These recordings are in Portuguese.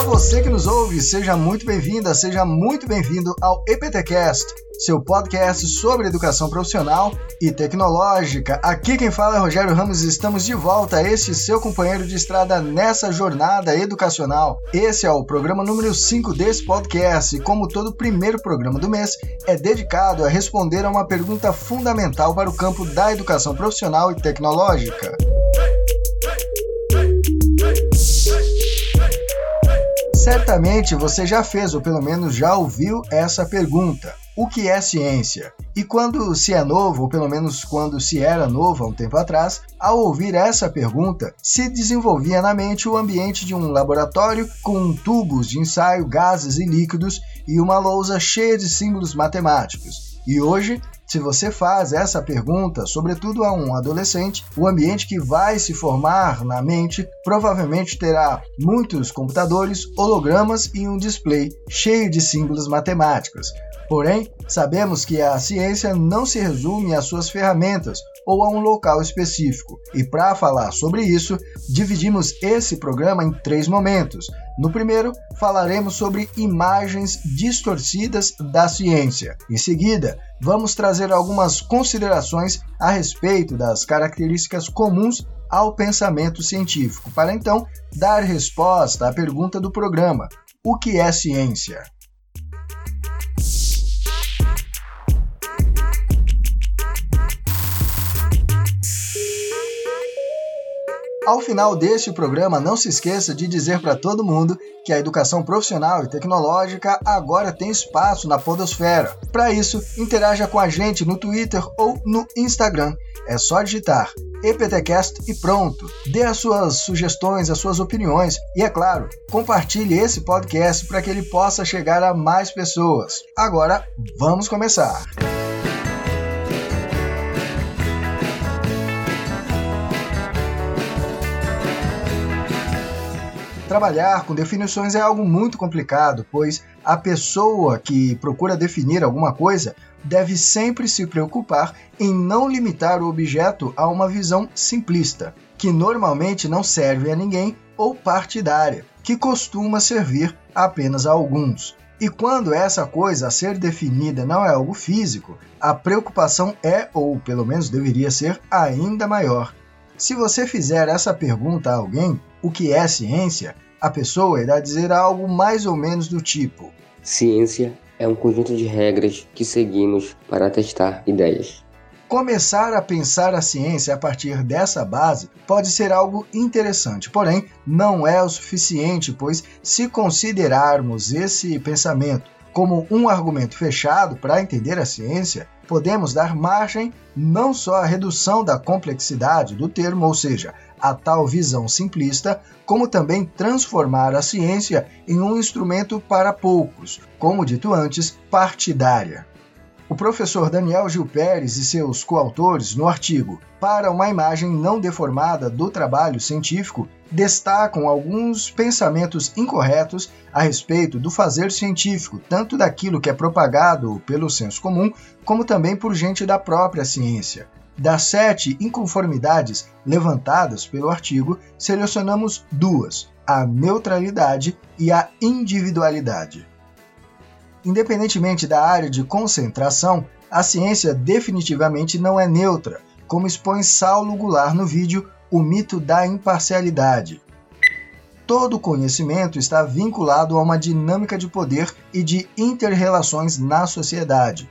Olá, você que nos ouve, seja muito bem-vinda, seja muito bem-vindo ao EPTcast, seu podcast sobre educação profissional e tecnológica. Aqui quem fala é Rogério Ramos e estamos de volta, este seu companheiro de estrada nessa jornada educacional. Esse é o programa número 5 desse podcast e como todo primeiro programa do mês, é dedicado a responder a uma pergunta fundamental para o campo da educação profissional e tecnológica. Certamente você já fez, ou pelo menos já ouviu essa pergunta: o que é ciência? E quando se é novo, ou pelo menos quando se era novo há um tempo atrás, ao ouvir essa pergunta, se desenvolvia na mente o ambiente de um laboratório com tubos de ensaio, gases e líquidos e uma lousa cheia de símbolos matemáticos. E hoje se você faz essa pergunta, sobretudo a um adolescente, o ambiente que vai se formar na mente provavelmente terá muitos computadores, hologramas e um display cheio de símbolos matemáticos. Porém, sabemos que a ciência não se resume às suas ferramentas ou a um local específico. E para falar sobre isso, dividimos esse programa em três momentos. No primeiro, falaremos sobre imagens distorcidas da ciência. Em seguida, vamos trazer algumas considerações a respeito das características comuns ao pensamento científico, para então dar resposta à pergunta do programa: o que é ciência? Ao final deste programa, não se esqueça de dizer para todo mundo que a educação profissional e tecnológica agora tem espaço na Podosfera. Para isso, interaja com a gente no Twitter ou no Instagram. É só digitar EPTcast e pronto. Dê as suas sugestões, as suas opiniões e, é claro, compartilhe esse podcast para que ele possa chegar a mais pessoas. Agora, vamos começar! Trabalhar com definições é algo muito complicado, pois a pessoa que procura definir alguma coisa deve sempre se preocupar em não limitar o objeto a uma visão simplista, que normalmente não serve a ninguém, ou partidária, que costuma servir apenas a alguns. E quando essa coisa a ser definida não é algo físico, a preocupação é, ou pelo menos deveria ser, ainda maior. Se você fizer essa pergunta a alguém, o que é ciência, a pessoa irá dizer algo mais ou menos do tipo: Ciência é um conjunto de regras que seguimos para testar ideias. Começar a pensar a ciência a partir dessa base pode ser algo interessante, porém não é o suficiente, pois se considerarmos esse pensamento como um argumento fechado para entender a ciência, podemos dar margem não só à redução da complexidade do termo, ou seja, a tal visão simplista, como também transformar a ciência em um instrumento para poucos, como dito antes, partidária. O professor Daniel Gil Pérez e seus coautores, no artigo Para uma imagem não deformada do trabalho científico, destacam alguns pensamentos incorretos a respeito do fazer científico, tanto daquilo que é propagado pelo senso comum, como também por gente da própria ciência. Das sete inconformidades levantadas pelo artigo, selecionamos duas: a neutralidade e a individualidade. Independentemente da área de concentração, a ciência definitivamente não é neutra, como expõe Saulo Goulart no vídeo O Mito da Imparcialidade. Todo conhecimento está vinculado a uma dinâmica de poder e de interrelações na sociedade.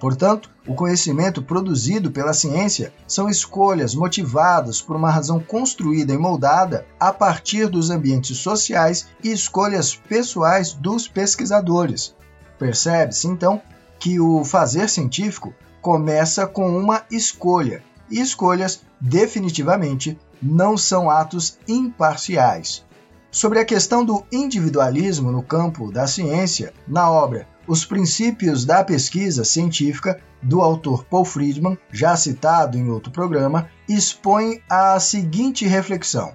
Portanto, o conhecimento produzido pela ciência são escolhas motivadas por uma razão construída e moldada a partir dos ambientes sociais e escolhas pessoais dos pesquisadores. Percebe-se, então, que o fazer científico começa com uma escolha, e escolhas, definitivamente, não são atos imparciais. Sobre a questão do individualismo no campo da ciência, na obra os princípios da pesquisa científica do autor Paul Friedman, já citado em outro programa, expõe a seguinte reflexão.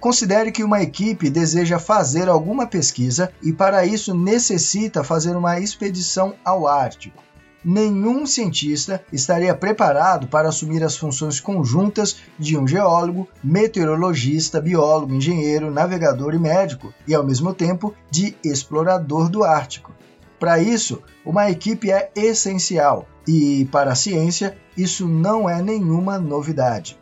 Considere que uma equipe deseja fazer alguma pesquisa e, para isso, necessita fazer uma expedição ao Ártico. Nenhum cientista estaria preparado para assumir as funções conjuntas de um geólogo, meteorologista, biólogo, engenheiro, navegador e médico, e ao mesmo tempo de explorador do Ártico. Para isso, uma equipe é essencial e, para a ciência, isso não é nenhuma novidade.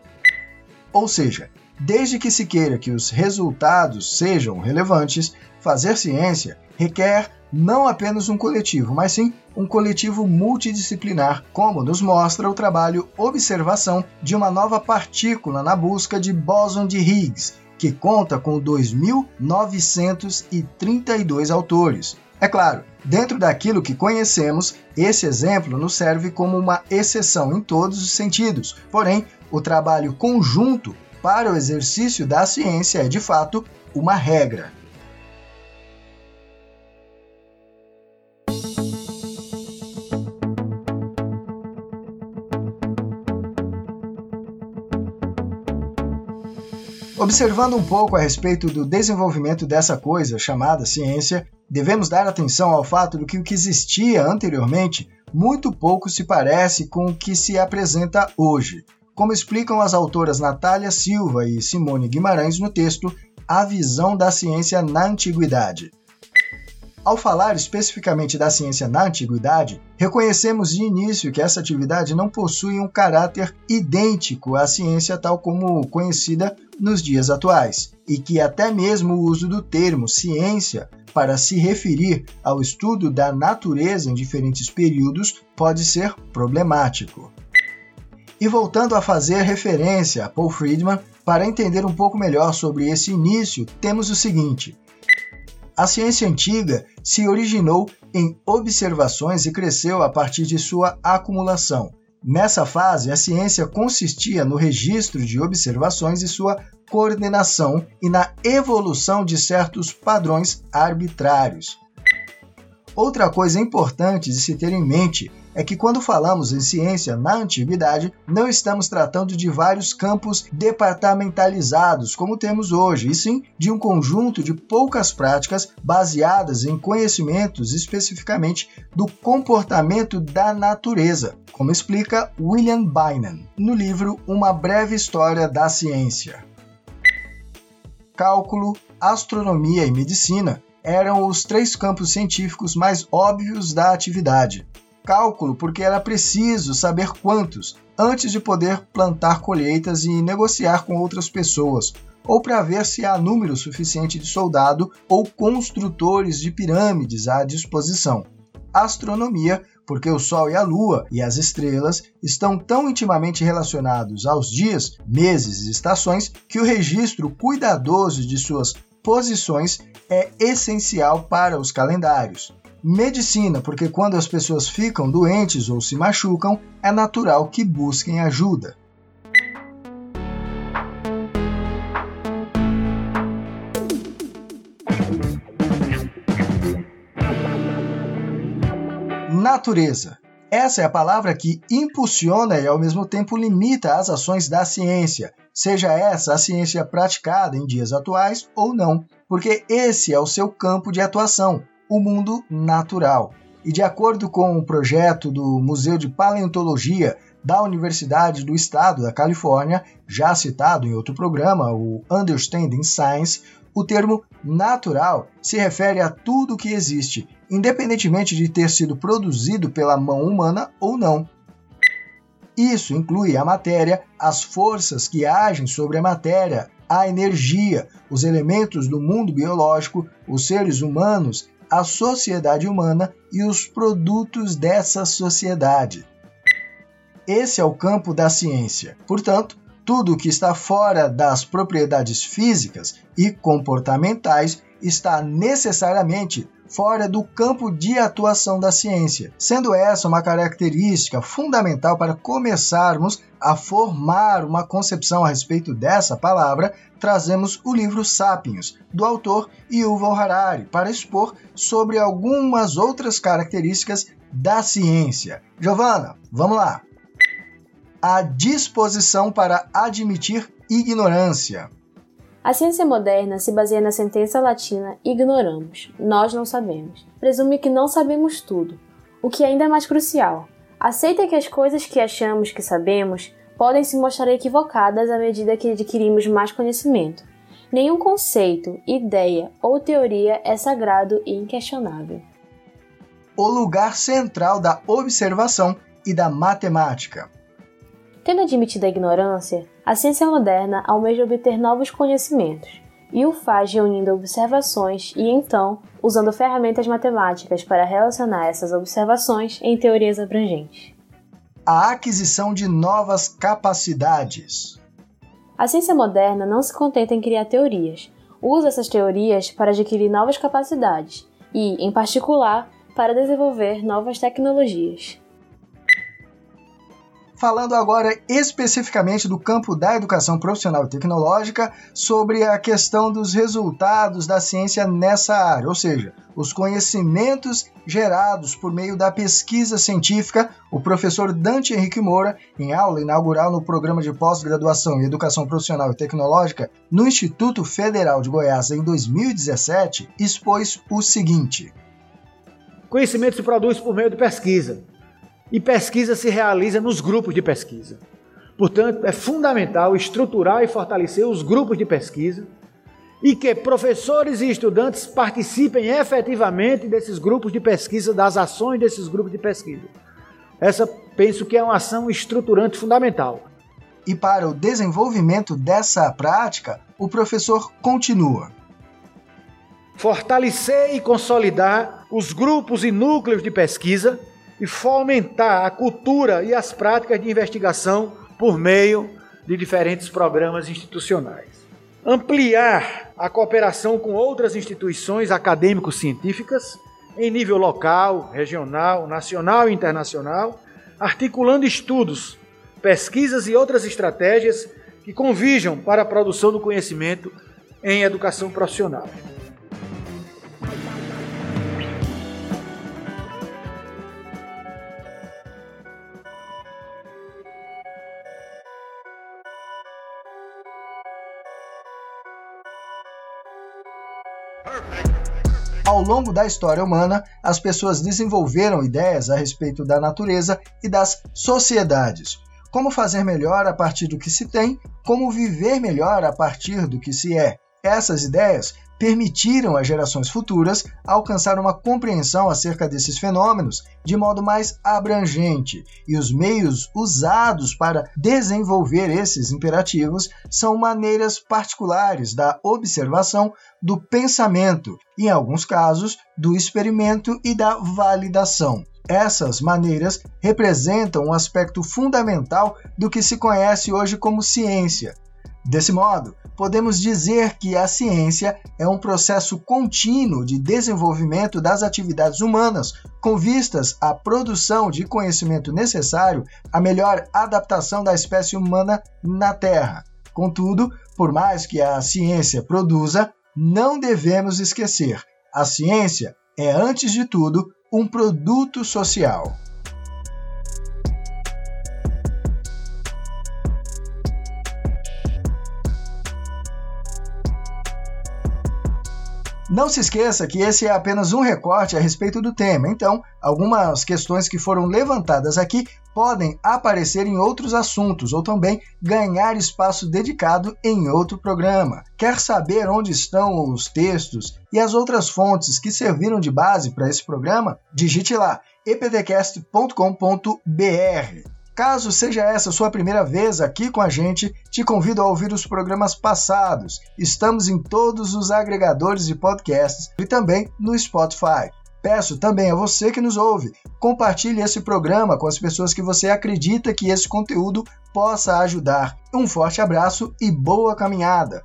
Ou seja, desde que se queira que os resultados sejam relevantes, fazer ciência requer não apenas um coletivo, mas sim um coletivo multidisciplinar, como nos mostra o trabalho Observação de uma nova partícula na busca de bóson de Higgs, que conta com 2.932 autores. É claro, dentro daquilo que conhecemos, esse exemplo nos serve como uma exceção em todos os sentidos. Porém, o trabalho conjunto para o exercício da ciência é de fato uma regra. Observando um pouco a respeito do desenvolvimento dessa coisa chamada ciência, devemos dar atenção ao fato de que o que existia anteriormente muito pouco se parece com o que se apresenta hoje, como explicam as autoras Natália Silva e Simone Guimarães no texto A Visão da Ciência na Antiguidade. Ao falar especificamente da ciência na antiguidade, reconhecemos de início que essa atividade não possui um caráter idêntico à ciência tal como conhecida nos dias atuais, e que até mesmo o uso do termo ciência para se referir ao estudo da natureza em diferentes períodos pode ser problemático. E voltando a fazer referência a Paul Friedman, para entender um pouco melhor sobre esse início, temos o seguinte: a ciência antiga se originou em observações e cresceu a partir de sua acumulação. Nessa fase, a ciência consistia no registro de observações e sua coordenação e na evolução de certos padrões arbitrários. Outra coisa importante de se ter em mente é que quando falamos em ciência na antiguidade, não estamos tratando de vários campos departamentalizados como temos hoje, e sim de um conjunto de poucas práticas baseadas em conhecimentos especificamente do comportamento da natureza, como explica William Bynon no livro Uma Breve História da Ciência. Cálculo, astronomia e medicina eram os três campos científicos mais óbvios da atividade. Cálculo, porque era preciso saber quantos antes de poder plantar colheitas e negociar com outras pessoas, ou para ver se há número suficiente de soldado ou construtores de pirâmides à disposição. Astronomia, porque o Sol e a Lua e as estrelas estão tão intimamente relacionados aos dias, meses e estações que o registro cuidadoso de suas posições é essencial para os calendários. Medicina, porque quando as pessoas ficam doentes ou se machucam, é natural que busquem ajuda. Natureza. Essa é a palavra que impulsiona e ao mesmo tempo limita as ações da ciência, seja essa a ciência praticada em dias atuais ou não, porque esse é o seu campo de atuação, o mundo natural. E de acordo com o projeto do Museu de Paleontologia da Universidade do Estado da Califórnia, já citado em outro programa, o Understanding Science, o termo natural se refere a tudo que existe, independentemente de ter sido produzido pela mão humana ou não. Isso inclui a matéria, as forças que agem sobre a matéria, a energia, os elementos do mundo biológico, os seres humanos, a sociedade humana e os produtos dessa sociedade. Esse é o campo da ciência. Portanto, tudo que está fora das propriedades físicas e comportamentais está necessariamente fora do campo de atuação da ciência, sendo essa uma característica fundamental para começarmos a formar uma concepção a respeito dessa palavra, trazemos o livro Sapiens, do autor Yuval Harari, para expor sobre algumas outras características da ciência. Giovana, vamos lá! A disposição para admitir ignorância. A ciência moderna se baseia na sentença latina ignoramos, nós não sabemos. Presume que não sabemos tudo, O que ainda é mais crucial, aceita que as coisas que achamos que sabemos podem se mostrar equivocadas à medida que adquirimos mais conhecimento. Nenhum conceito, ideia ou teoria é sagrado e inquestionável. O lugar central da observação e da matemática. Tendo admitido a ignorância, a ciência moderna almeja obter novos conhecimentos e o faz reunindo observações e então usando ferramentas matemáticas para relacionar essas observações em teorias abrangentes. A aquisição de novas capacidades. A ciência moderna não se contenta em criar teorias, usa essas teorias para adquirir novas capacidades e, em particular, para desenvolver novas tecnologias. Falando agora especificamente do campo da educação profissional e tecnológica, sobre a questão dos resultados da ciência nessa área, ou seja, os conhecimentos gerados por meio da pesquisa científica, o professor Dante Henrique Moura, em aula inaugural no programa de pós-graduação em Educação Profissional e Tecnológica no Instituto Federal de Goiás em 2017, expôs o seguinte: Conhecimento se produz por meio de pesquisa e pesquisa se realiza nos grupos de pesquisa. Portanto, é fundamental estruturar e fortalecer os grupos de pesquisa e que professores e estudantes participem efetivamente desses grupos de pesquisa, das ações desses grupos de pesquisa. Essa penso que é uma ação estruturante fundamental. E para o desenvolvimento dessa prática, o professor continua. Fortalecer e consolidar os grupos e núcleos de pesquisa e fomentar a cultura e as práticas de investigação por meio de diferentes programas institucionais. Ampliar a cooperação com outras instituições acadêmico-científicas em nível local, regional, nacional e internacional, articulando estudos, pesquisas e outras estratégias que convijam para a produção do conhecimento em educação profissional. Ao longo da história humana, as pessoas desenvolveram ideias a respeito da natureza e das sociedades. Como fazer melhor a partir do que se tem, como viver melhor a partir do que se é. Essas ideias permitiram às gerações futuras alcançar uma compreensão acerca desses fenômenos de modo mais abrangente, e os meios usados para desenvolver esses imperativos são maneiras particulares da observação, do pensamento, em alguns casos, do experimento e da validação. Essas maneiras representam um aspecto fundamental do que se conhece hoje como ciência, Desse modo, podemos dizer que a ciência é um processo contínuo de desenvolvimento das atividades humanas, com vistas à produção de conhecimento necessário à melhor adaptação da espécie humana na Terra. Contudo, por mais que a ciência produza, não devemos esquecer: a ciência é, antes de tudo, um produto social. Não se esqueça que esse é apenas um recorte a respeito do tema, então, algumas questões que foram levantadas aqui podem aparecer em outros assuntos ou também ganhar espaço dedicado em outro programa. Quer saber onde estão os textos e as outras fontes que serviram de base para esse programa? Digite lá epdcast.com.br. Caso seja essa sua primeira vez aqui com a gente, te convido a ouvir os programas passados. Estamos em todos os agregadores de podcasts e também no Spotify. Peço também a você que nos ouve, compartilhe esse programa com as pessoas que você acredita que esse conteúdo possa ajudar. Um forte abraço e boa caminhada!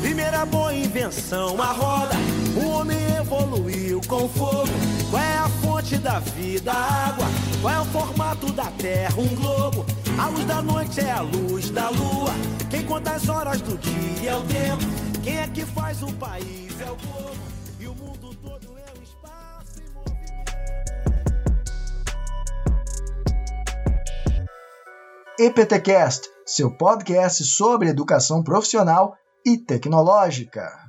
Primeira boa invenção, a roda com fogo. Qual é a fonte da vida? Água. Qual é o formato da terra? Um globo. A luz da noite é a luz da lua. Quem conta as horas do dia é o tempo. Quem é que faz o país? É o povo. E o mundo todo é o espaço. EPTcast, seu podcast sobre educação profissional e tecnológica.